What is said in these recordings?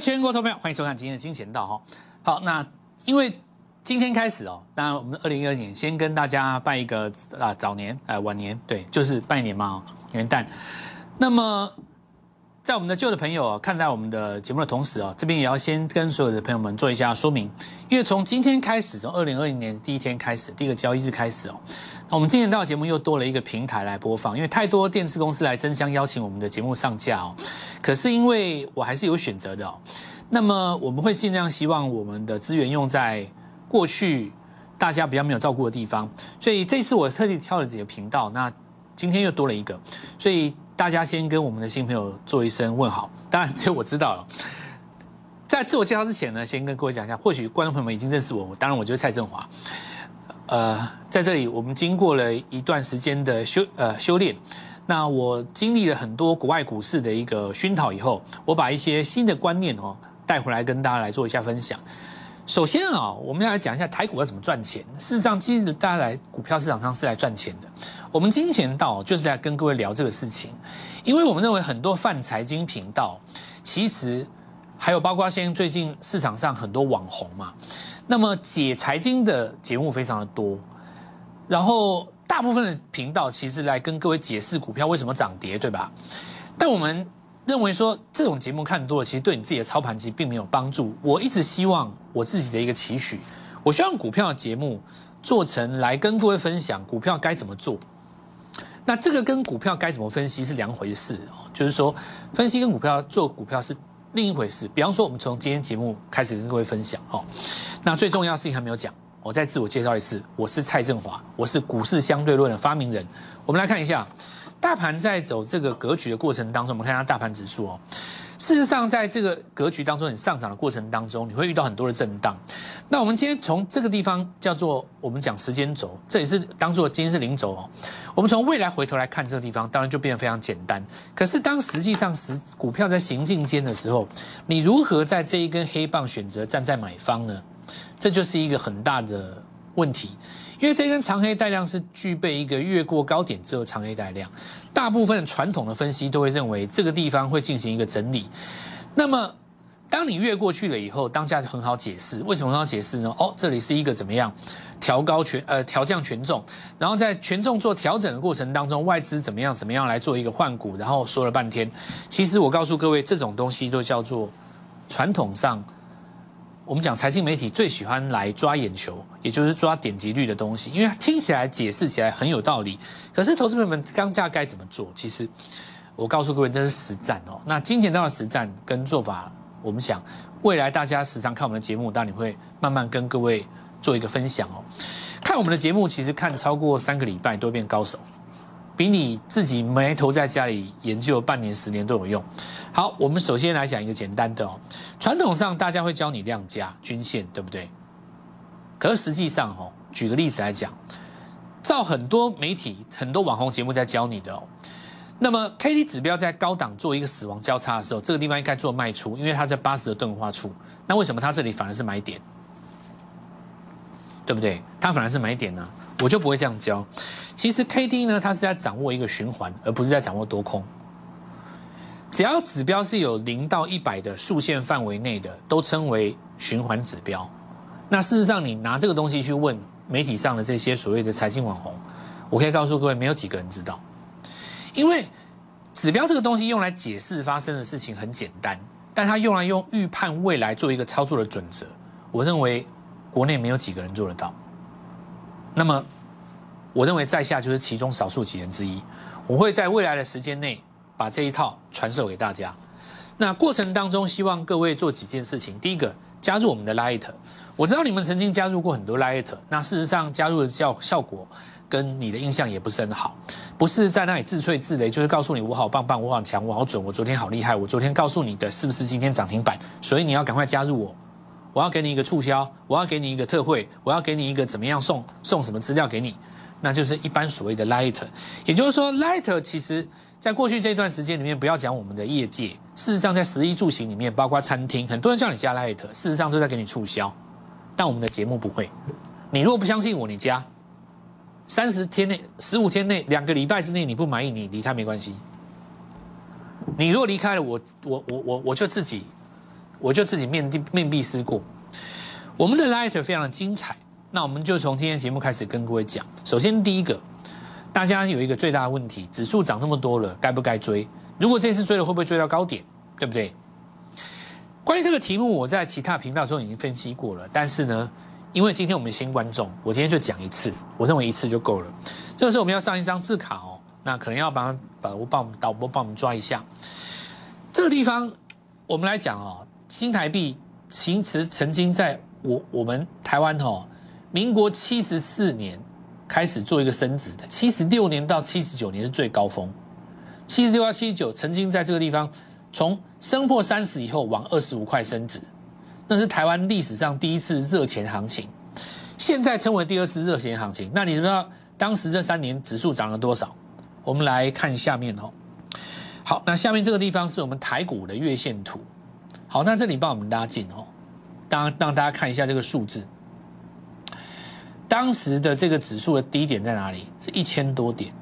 全国投票，欢迎收看今天的金钱道哈。好，那因为今天开始哦，那我们二零二二年先跟大家拜一个啊早年呃晚年，对，就是拜年嘛，元旦。那么在我们的旧的朋友看待我们的节目的同时哦，这边也要先跟所有的朋友们做一下说明，因为从今天开始，从二零二零年第一天开始，第一个交易日开始哦，那我们今年到节目又多了一个平台来播放，因为太多电视公司来争相邀请我们的节目上架哦，可是因为我还是有选择的哦。那么我们会尽量希望我们的资源用在过去大家比较没有照顾的地方，所以这次我特地挑了几个频道，那今天又多了一个，所以大家先跟我们的新朋友做一声问好。当然，只有我知道了。在自我介绍之前呢，先跟各位讲一下，或许观众朋友们已经认识我，当然我就是蔡振华。呃，在这里我们经过了一段时间的修呃修炼。那我经历了很多国外股市的一个熏陶以后，我把一些新的观念哦。带回来跟大家来做一下分享。首先啊，我们要来讲一下台股要怎么赚钱。事实上，今日大家来股票市场上是来赚钱的。我们金钱道就是在跟各位聊这个事情，因为我们认为很多泛财经频道，其实还有包括现在最近市场上很多网红嘛，那么解财经的节目非常的多，然后大部分的频道其实来跟各位解释股票为什么涨跌，对吧？但我们。认为说这种节目看多了，其实对你自己的操盘机并没有帮助。我一直希望我自己的一个期许，我希望股票的节目做成来跟各位分享股票该怎么做。那这个跟股票该怎么分析是两回事哦，就是说分析跟股票做股票是另一回事。比方说，我们从今天节目开始跟各位分享哦。那最重要的事情还没有讲，我再自我介绍一次，我是蔡振华，我是股市相对论的发明人。我们来看一下。大盘在走这个格局的过程当中，我们看一下大盘指数哦。事实上，在这个格局当中，你上涨的过程当中，你会遇到很多的震荡。那我们今天从这个地方叫做我们讲时间轴，这也是当做今天是零轴哦。我们从未来回头来看这个地方，当然就变得非常简单。可是当实际上实股票在行进间的时候，你如何在这一根黑棒选择站在买方呢？这就是一个很大的问题。因为这根长黑带量是具备一个越过高点之后长黑带量，大部分传统的分析都会认为这个地方会进行一个整理。那么，当你越过去了以后，当下就很好解释。为什么很好解释呢？哦，这里是一个怎么样调高权呃调降权重，然后在权重做调整的过程当中，外资怎么样怎么样来做一个换股，然后说了半天，其实我告诉各位，这种东西都叫做传统上。我们讲财经媒体最喜欢来抓眼球，也就是抓点击率的东西，因为听起来解释起来很有道理。可是投资朋友们当下该怎么做？其实我告诉各位，这是实战哦。那金钱道的实战跟做法，我们想未来大家时常看我们的节目，当然你会慢慢跟各位做一个分享哦。看我们的节目，其实看超过三个礼拜都变高手。比你自己埋头在家里研究半年、十年都有用。好，我们首先来讲一个简单的哦。传统上大家会教你量价、均线，对不对？可是实际上哦，举个例子来讲，照很多媒体、很多网红节目在教你的哦。那么 K D 指标在高档做一个死亡交叉的时候，这个地方应该做卖出，因为它在八十的钝化处。那为什么它这里反而是买点？对不对？它反而是买点呢？我就不会这样教。其实 K D 呢，它是在掌握一个循环，而不是在掌握多空。只要指标是有零到一百的数线范围内的，都称为循环指标。那事实上，你拿这个东西去问媒体上的这些所谓的财经网红，我可以告诉各位，没有几个人知道。因为指标这个东西用来解释发生的事情很简单，但它用来用预判未来做一个操作的准则，我认为国内没有几个人做得到。那么。我认为在下就是其中少数几人之一，我会在未来的时间内把这一套传授给大家。那过程当中，希望各位做几件事情。第一个，加入我们的 Light。我知道你们曾经加入过很多 Light，那事实上加入的效效果跟你的印象也不是很好，不是在那里自吹自擂，就是告诉你我好棒棒，我好强，我好准，我昨天好厉害，我昨天告诉你的是不是今天涨停板？所以你要赶快加入我，我要给你一个促销，我要给你一个特惠，我要给你一个怎么样送送什么资料给你。那就是一般所谓的 light，也就是说 light 其实在过去这段时间里面，不要讲我们的业界，事实上在十一住行里面，包括餐厅，很多人叫你加 light，事实上都在给你促销，但我们的节目不会。你如果不相信我，你加三十天内、十五天内、两个礼拜之内你不满意，你离开没关系。你如果离开了，我我我我我就自己我就自己面壁面壁思过。我们的 light 非常的精彩，那我们就从今天节目开始跟各位讲。首先第一个，大家有一个最大的问题，指数涨那么多了，该不该追？如果这次追了，会不会追到高点？对不对？关于这个题目，我在其他频道中已经分析过了。但是呢，因为今天我们新观众，我今天就讲一次，我认为一次就够了。这个时候我们要上一张字卡哦，那可能要帮把我帮我们导播帮我们抓一下。这个地方我们来讲哦，新台币其实曾经在我我们台湾哦，民国七十四年开始做一个升值的，七十六年到七十九年是最高峰，七十六到七十九曾经在这个地方。从升破三十以后往二十五块升值，那是台湾历史上第一次热钱行情，现在称为第二次热钱行情。那你知道当时这三年指数涨了多少？我们来看下面哦。好，那下面这个地方是我们台股的月线图。好，那这里帮我们拉近哦，当让大家看一下这个数字。当时的这个指数的低点在哪里？是一千多点，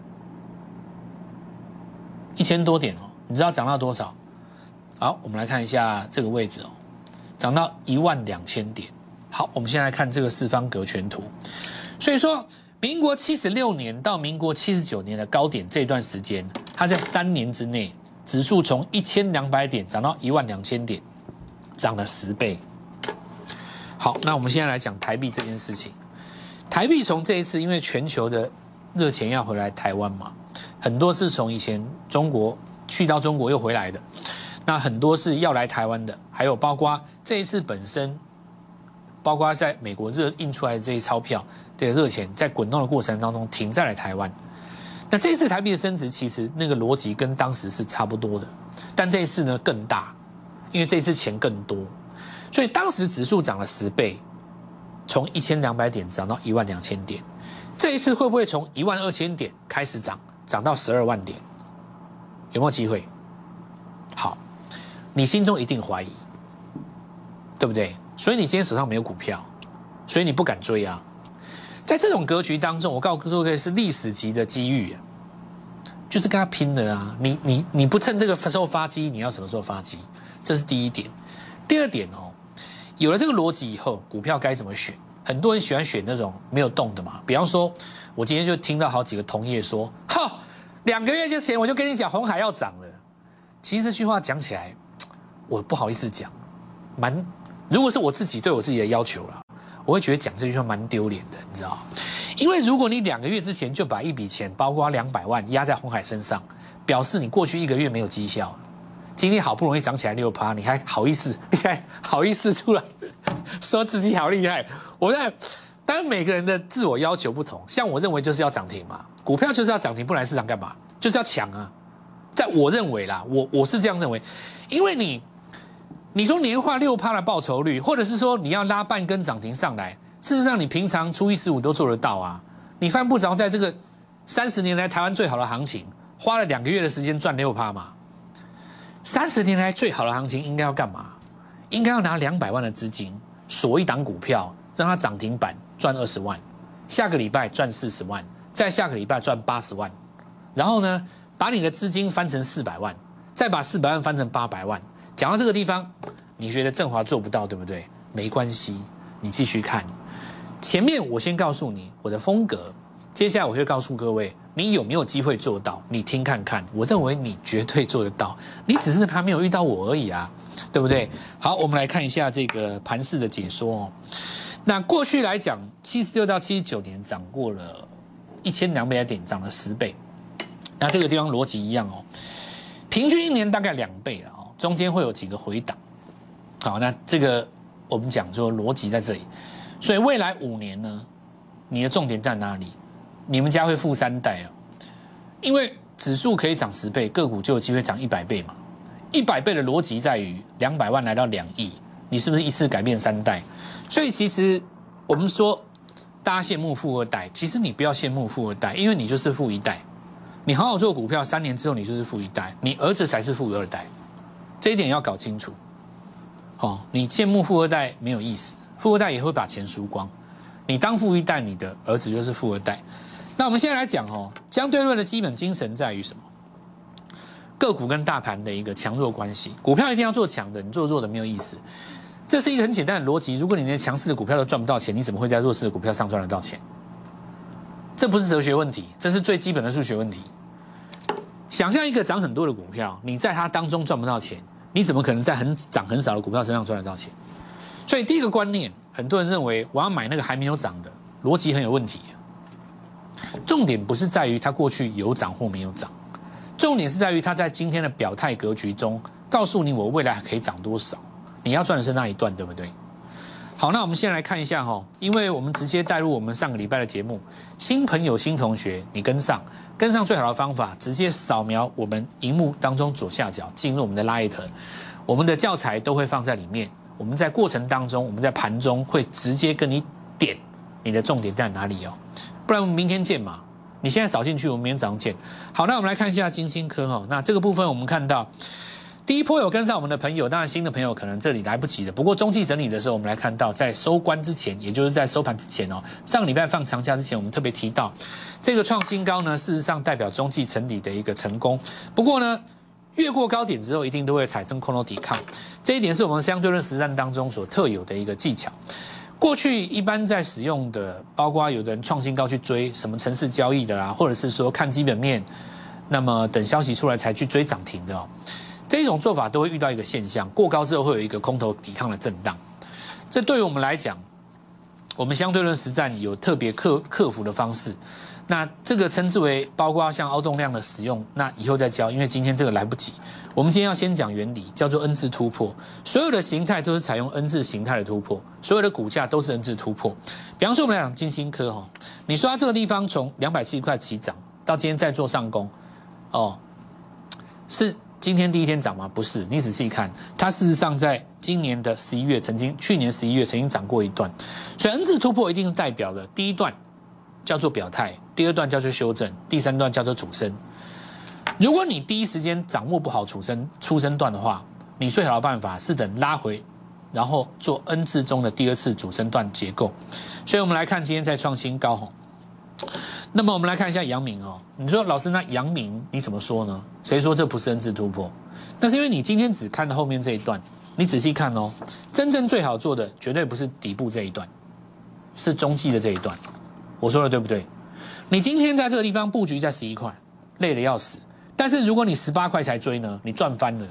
一千多点哦。你知道涨到多少？好，我们来看一下这个位置哦，涨到一万两千点。好，我们先来看这个四方格全图。所以说，民国七十六年到民国七十九年的高点这段时间，它在三年之内，指数从一千两百点涨到一万两千点，涨了十倍。好，那我们现在来讲台币这件事情。台币从这一次，因为全球的热钱要回来台湾嘛，很多是从以前中国去到中国又回来的。那很多是要来台湾的，还有包括这一次本身，包括在美国热印出来的这些钞票的热钱，在滚动的过程当中停在了台湾。那这一次台币的升值，其实那个逻辑跟当时是差不多的，但这一次呢更大，因为这次钱更多，所以当时指数涨了十倍，从一千两百点涨到一万两千点。这一次会不会从一万二千点开始涨，涨到十二万点？有没有机会？好。你心中一定怀疑，对不对？所以你今天手上没有股票，所以你不敢追啊。在这种格局当中，我告诉各位是历史级的机遇，就是跟他拼的啊！你你你不趁这个时候发机，你要什么时候发机？这是第一点。第二点哦，有了这个逻辑以后，股票该怎么选？很多人喜欢选那种没有动的嘛。比方说，我今天就听到好几个同业说：“哈，两个月之前我就跟你讲红海要涨了。”其实这句话讲起来。我不好意思讲，蛮，如果是我自己对我自己的要求了，我会觉得讲这句话蛮丢脸的，你知道因为如果你两个月之前就把一笔钱，包括两百万压在红海身上，表示你过去一个月没有绩效，今天好不容易涨起来六趴，你还好意思，你还好意思出来 说自己好厉害？我在，当然每个人的自我要求不同，像我认为就是要涨停嘛，股票就是要涨停，不然市场干嘛？就是要抢啊，在我认为啦，我我是这样认为，因为你。你说年化六趴的报酬率，或者是说你要拉半根涨停上来，事实上你平常初一十五都做得到啊。你犯不着在这个三十年来台湾最好的行情，花了两个月的时间赚六趴嘛？三十年来最好的行情应该要干嘛？应该要拿两百万的资金锁一档股票，让它涨停板赚二十万，下个礼拜赚四十万，再下个礼拜赚八十万，然后呢，把你的资金翻成四百万，再把四百万翻成八百万。讲到这个地方，你觉得振华做不到，对不对？没关系，你继续看。前面我先告诉你我的风格，接下来我会告诉各位，你有没有机会做到？你听看看，我认为你绝对做得到，你只是还没有遇到我而已啊，对不对？好，我们来看一下这个盘势的解说哦。那过去来讲，七十六到七十九年涨过了一千两百点，涨了十倍。那这个地方逻辑一样哦，平均一年大概两倍了哦。中间会有几个回档，好，那这个我们讲说逻辑在这里，所以未来五年呢，你的重点在哪里？你们家会富三代啊，因为指数可以涨十倍，个股就有机会涨一百倍嘛。一百倍的逻辑在于两百万来到两亿，你是不是一次改变三代？所以其实我们说大家羡慕富二代，其实你不要羡慕富二代，因为你就是富一代。你好好做股票，三年之后你就是富一代，你儿子才是富二代。这一点要搞清楚，哦，你羡慕富二代没有意思，富二代也会把钱输光。你当富一代，你的儿子就是富二代。那我们现在来讲哦，相对论的基本精神在于什么？个股跟大盘的一个强弱关系。股票一定要做强的，你做弱的没有意思。这是一个很简单的逻辑。如果你连强势的股票都赚不到钱，你怎么会在弱势的股票上赚得到钱？这不是哲学问题，这是最基本的数学问题。想象一个涨很多的股票，你在它当中赚不到钱，你怎么可能在很涨很少的股票身上赚得到钱？所以第一个观念，很多人认为我要买那个还没有涨的，逻辑很有问题。重点不是在于它过去有涨或没有涨，重点是在于它在今天的表态格局中，告诉你我未来可以涨多少。你要赚的是那一段，对不对？好，那我们先来看一下哈，因为我们直接带入我们上个礼拜的节目，新朋友、新同学，你跟上，跟上最好的方法，直接扫描我们荧幕当中左下角，进入我们的 Light，我们的教材都会放在里面。我们在过程当中，我们在盘中会直接跟你点你的重点在哪里哦。不然我们明天见嘛？你现在扫进去，我们明天早上见。好，那我们来看一下金星科哈。那这个部分我们看到，第一波有跟上我们的朋友，当然新的朋友可能这里来不及的。不过中继整理的时候，我们来看到，在收官之前，也就是在收盘之前哦，上个礼拜放长假之前，我们特别提到这个创新高呢，事实上代表中继整理的一个成功。不过呢，越过高点之后，一定都会产生空头抵抗，这一点是我们相对论实战当中所特有的一个技巧。过去一般在使用的，包括有的人创新高去追什么城市交易的啦，或者是说看基本面，那么等消息出来才去追涨停的，这种做法都会遇到一个现象，过高之后会有一个空头抵抗的震荡。这对于我们来讲，我们相对论实战有特别克克服的方式。那这个称之为包括像凹动量的使用，那以后再教，因为今天这个来不及。我们今天要先讲原理，叫做 N 字突破。所有的形态都是采用 N 字形态的突破，所有的股价都是 N 字突破。比方说，我们来讲金星科哈，你说它这个地方从两百七十块起涨，到今天再做上攻，哦，是今天第一天涨吗？不是，你仔细看，它事实上在今年的十一月曾经，去年十一月曾经涨过一段，所以 N 字突破一定是代表了第一段。叫做表态，第二段叫做修正，第三段叫做主升。如果你第一时间掌握不好主升、出生段的话，你最好的办法是等拉回，然后做 N 字中的第二次主升段结构。所以我们来看今天在创新高吼。那么我们来看一下阳明哦，你说老师那阳明你怎么说呢？谁说这不是 N 字突破？那是因为你今天只看到后面这一段，你仔细看哦，真正最好做的绝对不是底部这一段，是中继的这一段。我说的对不对？你今天在这个地方布局在十一块，累得要死。但是如果你十八块才追呢，你赚翻了。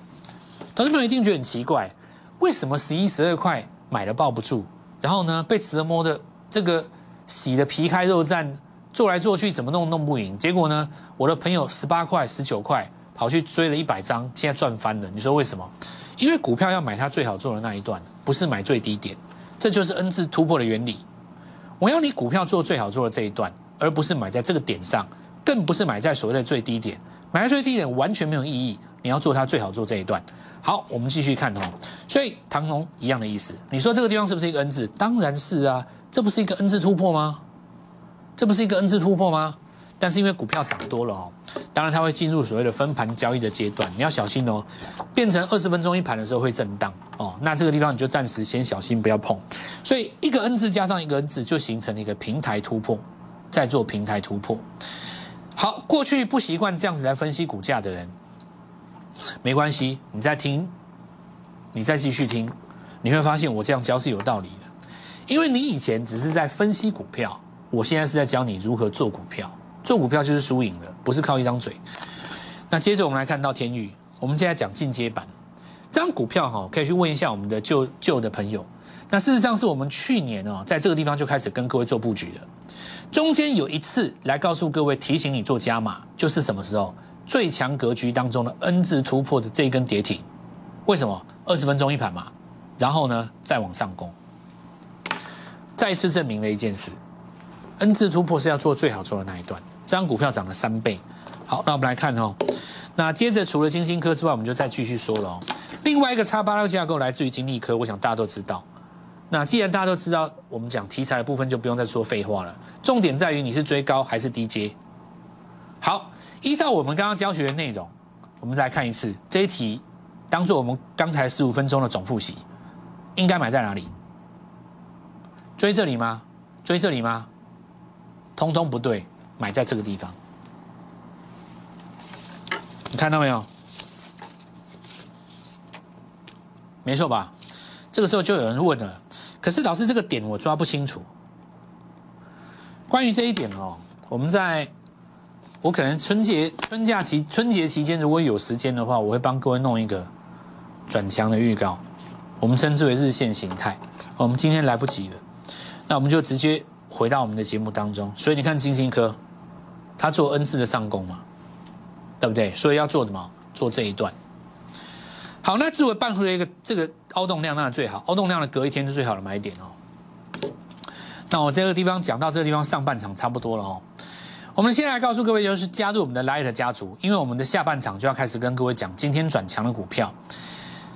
投资朋友一定觉得很奇怪，为什么十一、十二块买了抱不住，然后呢被折磨的这个洗的皮开肉绽，做来做去怎么弄弄不赢？结果呢，我的朋友十八块、十九块跑去追了一百张，现在赚翻了。你说为什么？因为股票要买它最好做的那一段，不是买最低点。这就是 N 字突破的原理。我要你股票做最好做的这一段，而不是买在这个点上，更不是买在所谓的最低点。买在最低点完全没有意义。你要做它最好做这一段。好，我们继续看哦。所以唐龙一样的意思。你说这个地方是不是一个 N 字？当然是啊，这不是一个 N 字突破吗？这不是一个 N 字突破吗？但是因为股票涨多了哦，当然它会进入所谓的分盘交易的阶段，你要小心哦。变成二十分钟一盘的时候会震荡哦，那这个地方你就暂时先小心不要碰。所以一个 N 字加上一个 N 字就形成了一个平台突破，再做平台突破。好，过去不习惯这样子来分析股价的人，没关系，你再听，你再继续听，你会发现我这样教是有道理的，因为你以前只是在分析股票，我现在是在教你如何做股票。做股票就是输赢的，不是靠一张嘴。那接着我们来看到天宇，我们现在讲进阶版，这张股票哈，可以去问一下我们的旧旧的朋友。那事实上是我们去年哦，在这个地方就开始跟各位做布局了。中间有一次来告诉各位，提醒你做加码，就是什么时候？最强格局当中的 N 字突破的这一根跌停，为什么？二十分钟一盘嘛，然后呢再往上攻，再次证明了一件事：N 字突破是要做最好做的那一段。这张股票涨了三倍，好，那我们来看哦。那接着除了金星科之外，我们就再继续说了哦。另外一个叉八六架构来自于金利科，我想大家都知道。那既然大家都知道，我们讲题材的部分就不用再说废话了。重点在于你是追高还是低阶。好，依照我们刚刚教学的内容，我们来看一次这一题，当做我们刚才十五分钟的总复习，应该买在哪里？追这里吗？追这里吗？通通不对，买在这个地方。你看到没有？没错吧？这个时候就有人问了。可是老师这个点我抓不清楚。关于这一点哦，我们在我可能春节春假期春节期间如果有时间的话，我会帮各位弄一个转强的预告，我们称之为日线形态。我们今天来不及了，那我们就直接回到我们的节目当中。所以你看金星科，它做 N 字的上攻嘛，对不对？所以要做什么？做这一段。好，那自我办出了一个这个凹动量，那最好，凹动量的隔一天是最好的买点哦。那我这个地方讲到这个地方，上半场差不多了哦。我们先来告诉各位，就是加入我们的 Light 家族，因为我们的下半场就要开始跟各位讲今天转强的股票。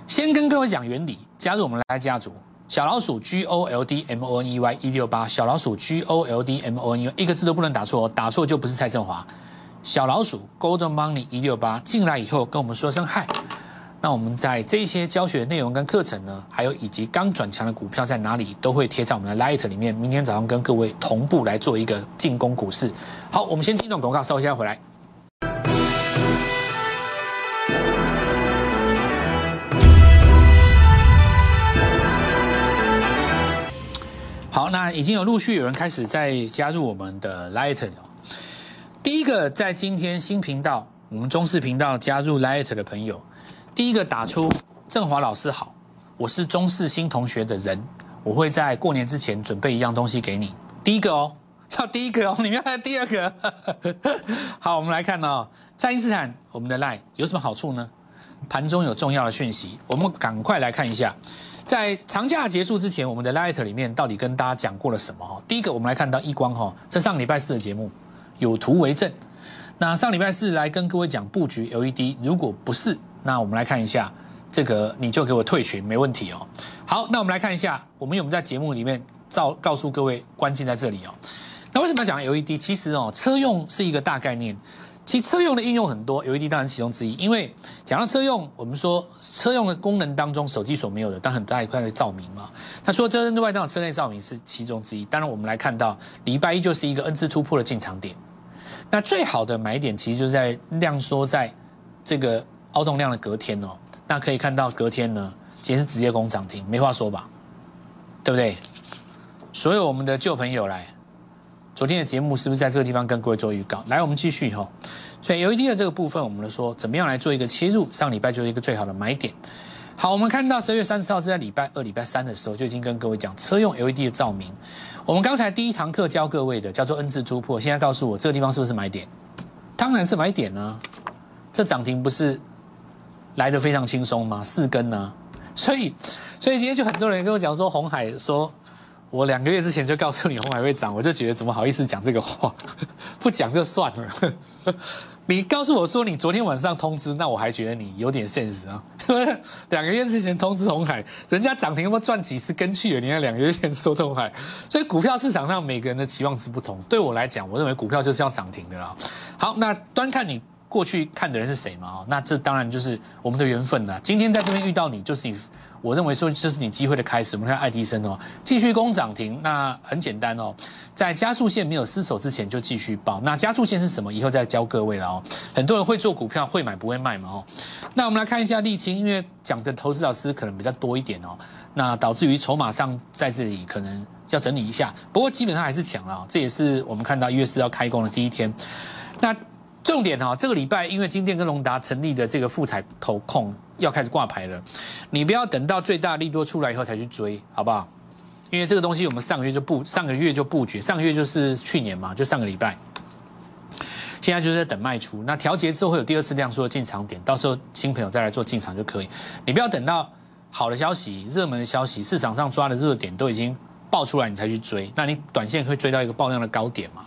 先跟各位讲原理，加入我们 Light 家族，小老鼠 G O L D M O N E Y 一六八，小老鼠 G O L D M O N E Y 一个字都不能打错，打错就不是蔡振华。小老鼠 Golden Money 一六八进来以后，跟我们说声嗨。那我们在这些教学内容跟课程呢，还有以及刚转强的股票在哪里，都会贴在我们的 Light 里面。明天早上跟各位同步来做一个进攻股市。好，我们先进段广告，稍后再回来。好，那已经有陆续有人开始在加入我们的 Light 了。第一个在今天新频道，我们中视频道加入 Light 的朋友。第一个打出郑华老师好，我是中视新同学的人，我会在过年之前准备一样东西给你。第一个哦，要第一个哦，你们要第二个。好，我们来看哦，爱因斯坦，我们的 line 有什么好处呢？盘中有重要的讯息，我们赶快来看一下，在长假结束之前，我们的 light 里面到底跟大家讲过了什么？哈，第一个我们来看到一光哈，这上礼拜四的节目有图为证。那上礼拜四来跟各位讲布局 LED，如果不是。那我们来看一下这个，你就给我退群，没问题哦。好，那我们来看一下，我们有没有在节目里面照告诉各位关键在这里哦。那为什么要讲 LED？其实哦，车用是一个大概念，其实车用的应用很多，LED 当然其中之一。因为讲到车用，我们说车用的功能当中，手机所没有的，但很大一块的照明嘛。它除了遮灯之外，当然车内照明是其中之一。当然，我们来看到礼拜一就是一个 N 字突破的进场点。那最好的买点其实就是在量缩在这个。凹动量的隔天哦，那可以看到隔天呢，今天是直接攻涨停，没话说吧，对不对？所有我们的旧朋友来，昨天的节目是不是在这个地方跟各位做预告？来，我们继续哈。所以 LED 的这个部分，我们说怎么样来做一个切入？上礼拜就是一个最好的买点。好，我们看到十二月三十号是在礼拜二、礼拜三的时候就已经跟各位讲车用 LED 的照明。我们刚才第一堂课教各位的叫做 N 字突破，现在告诉我这个地方是不是买点？当然是买点呢。这涨停不是？来的非常轻松嘛，四根呢，所以，所以今天就很多人跟我讲说，红海说，我两个月之前就告诉你红海会涨，我就觉得怎么好意思讲这个话，不讲就算了。你告诉我说你昨天晚上通知，那我还觉得你有点现实啊。两个月之前通知红海，人家涨停要赚几十根去了，你看两个月前说红海，所以股票市场上每个人的期望值不同。对我来讲，我认为股票就是要涨停的啦。好，那端看你。过去看的人是谁嘛？哦，那这当然就是我们的缘分了。今天在这边遇到你，就是你，我认为说这是你机会的开始。我们看爱迪生哦，继续攻涨停，那很简单哦，在加速线没有失手之前就继续报。那加速线是什么？以后再教各位了哦。很多人会做股票，会买不会卖嘛？哦，那我们来看一下沥青，因为讲的投资老师可能比较多一点哦，那导致于筹码上在这里可能要整理一下。不过基本上还是强了，这也是我们看到一月四号开工的第一天。那重点哈，这个礼拜因为金店跟隆达成立的这个富彩投控要开始挂牌了，你不要等到最大利多出来以后才去追，好不好？因为这个东西我们上个月就布上个月就布局，上个月就是去年嘛，就上个礼拜，现在就是在等卖出。那调节之后会有第二次量缩的进场点，到时候新朋友再来做进场就可以。你不要等到好的消息、热门的消息、市场上抓的热点都已经爆出来，你才去追，那你短线会追到一个爆量的高点嘛？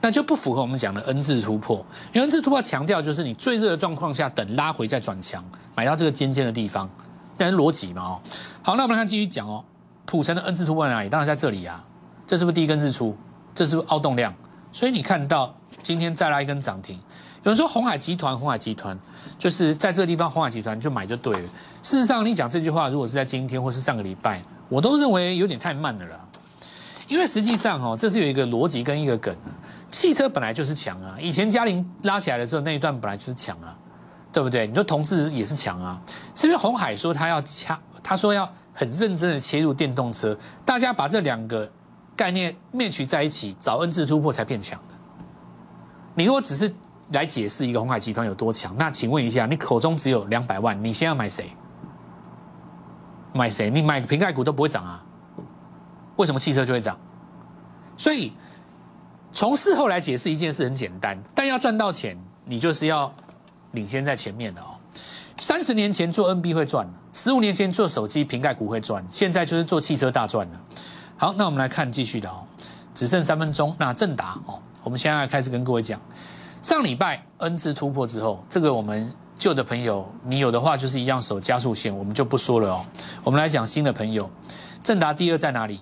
那就不符合我们讲的 N 字突破。因为 N 字突破强调就是你最热的状况下等拉回再转强，买到这个尖尖的地方，但是逻辑嘛哦。好，那我们看继续讲哦。普成的 N 字突破在哪里？当然在这里啊。这是不是第一根日出？这是不是凹动量？所以你看到今天再来一根涨停。有人说红海集团，红海集团就是在这个地方，红海集团就买就对了。事实上，你讲这句话，如果是在今天或是上个礼拜，我都认为有点太慢了啦。因为实际上哦，这是有一个逻辑跟一个梗。汽车本来就是强啊，以前嘉陵拉起来的时候那一段本来就是强啊，对不对？你说同志也是强啊，是不是红海说他要掐他说要很认真的切入电动车，大家把这两个概念面取在一起，找 N 字突破才变强的。你如果只是来解释一个红海集团有多强，那请问一下，你口中只有两百万，你先要买谁？买谁？你买瓶盖股都不会涨啊？为什么汽车就会涨？所以从事后来解释一件事很简单，但要赚到钱，你就是要领先在前面的哦。三十年前做 NB 会赚，十五年前做手机瓶盖股会赚，现在就是做汽车大赚了。好，那我们来看继续的哦，只剩三分钟。那正达哦，我们现在开始跟各位讲，上礼拜 N 字突破之后，这个我们旧的朋友，你有的话就是一样守加速线，我们就不说了哦。我们来讲新的朋友，正达第二在哪里？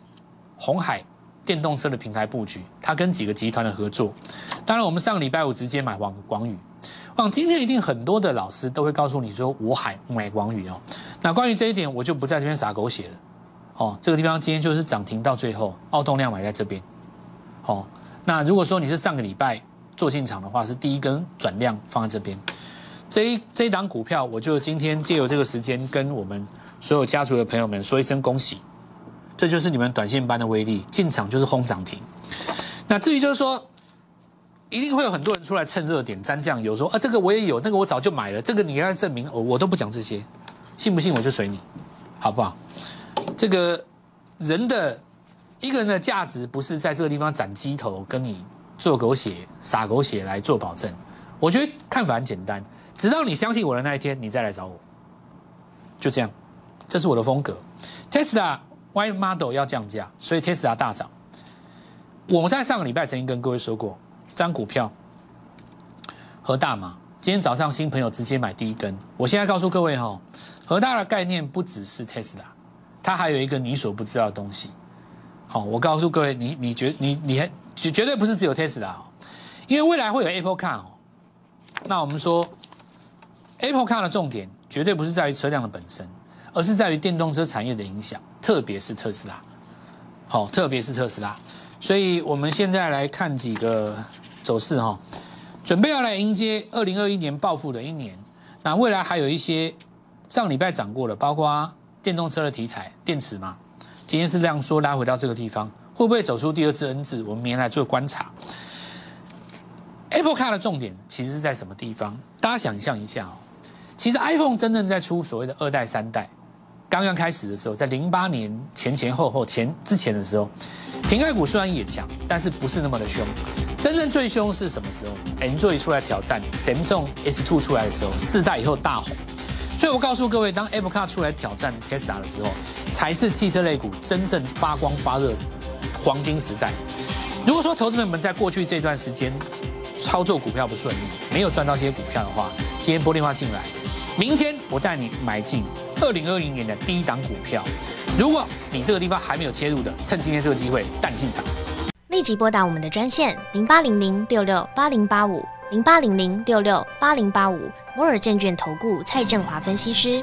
红海电动车的平台布局，它跟几个集团的合作。当然，我们上个礼拜五直接买广广宇。往今天一定很多的老师都会告诉你说，我海买广宇哦。那关于这一点，我就不在这边撒狗血了。哦，这个地方今天就是涨停到最后，奥动量买在这边。哦，那如果说你是上个礼拜做进场的话，是第一根转量放在这边。这一这一档股票，我就今天借由这个时间跟我们所有家族的朋友们说一声恭喜。这就是你们短线班的威力，进场就是轰涨停。那至于就是说。一定会有很多人出来蹭热点沾酱油，说啊这个我也有，那个我早就买了，这个你要证明，我我都不讲这些，信不信我就随你，好不好？这个人的一个人的价值不是在这个地方斩鸡头，跟你做狗血撒狗血来做保证。我觉得看法很简单，直到你相信我的那一天，你再来找我，就这样，这是我的风格。Tesla Y Model 要降价，所以 Tesla 大涨。我在上个礼拜曾经跟各位说过。张股票，和大嘛，今天早上新朋友直接买第一根。我现在告诉各位哈，和大的概念不只是 Tesla，它还有一个你所不知道的东西。好，我告诉各位，你你觉你你还绝绝对不是只有 Tesla 哦，因为未来会有 Apple Car 哦。那我们说 Apple Car 的重点绝对不是在于车辆的本身，而是在于电动车产业的影响，特别是特斯拉。好，特别是特斯拉。所以我们现在来看几个。走势哈，准备要来迎接二零二一年暴富的一年。那未来还有一些上礼拜涨过的，包括电动车的题材，电池嘛。今天是这样说，拉回到这个地方，会不会走出第二次 N 字？我们明天来做观察。Apple Car 的重点其实是在什么地方？大家想象一下哦，其实 iPhone 真正在出所谓的二代、三代，刚刚开始的时候，在零八年前前后后前之前的时候，平盖股虽然也强，但是不是那么的凶。真正最凶是什么时候？Android 出来挑战，Samsung S2 出来的时候，四代以后大红。所以我告诉各位，当 Apple Car 出来挑战 Tesla 的时候，才是汽车类股真正发光发热黄金时代。如果说投资朋友们在过去这段时间操作股票不顺利，没有赚到这些股票的话，今天拨电话进来，明天我带你买进二零二零年的第一档股票。如果你这个地方还没有切入的，趁今天这个机会带你进场。立即拨打我们的专线零八零零六六八零八五零八零零六六八零八五摩尔证券投顾蔡振华分析师。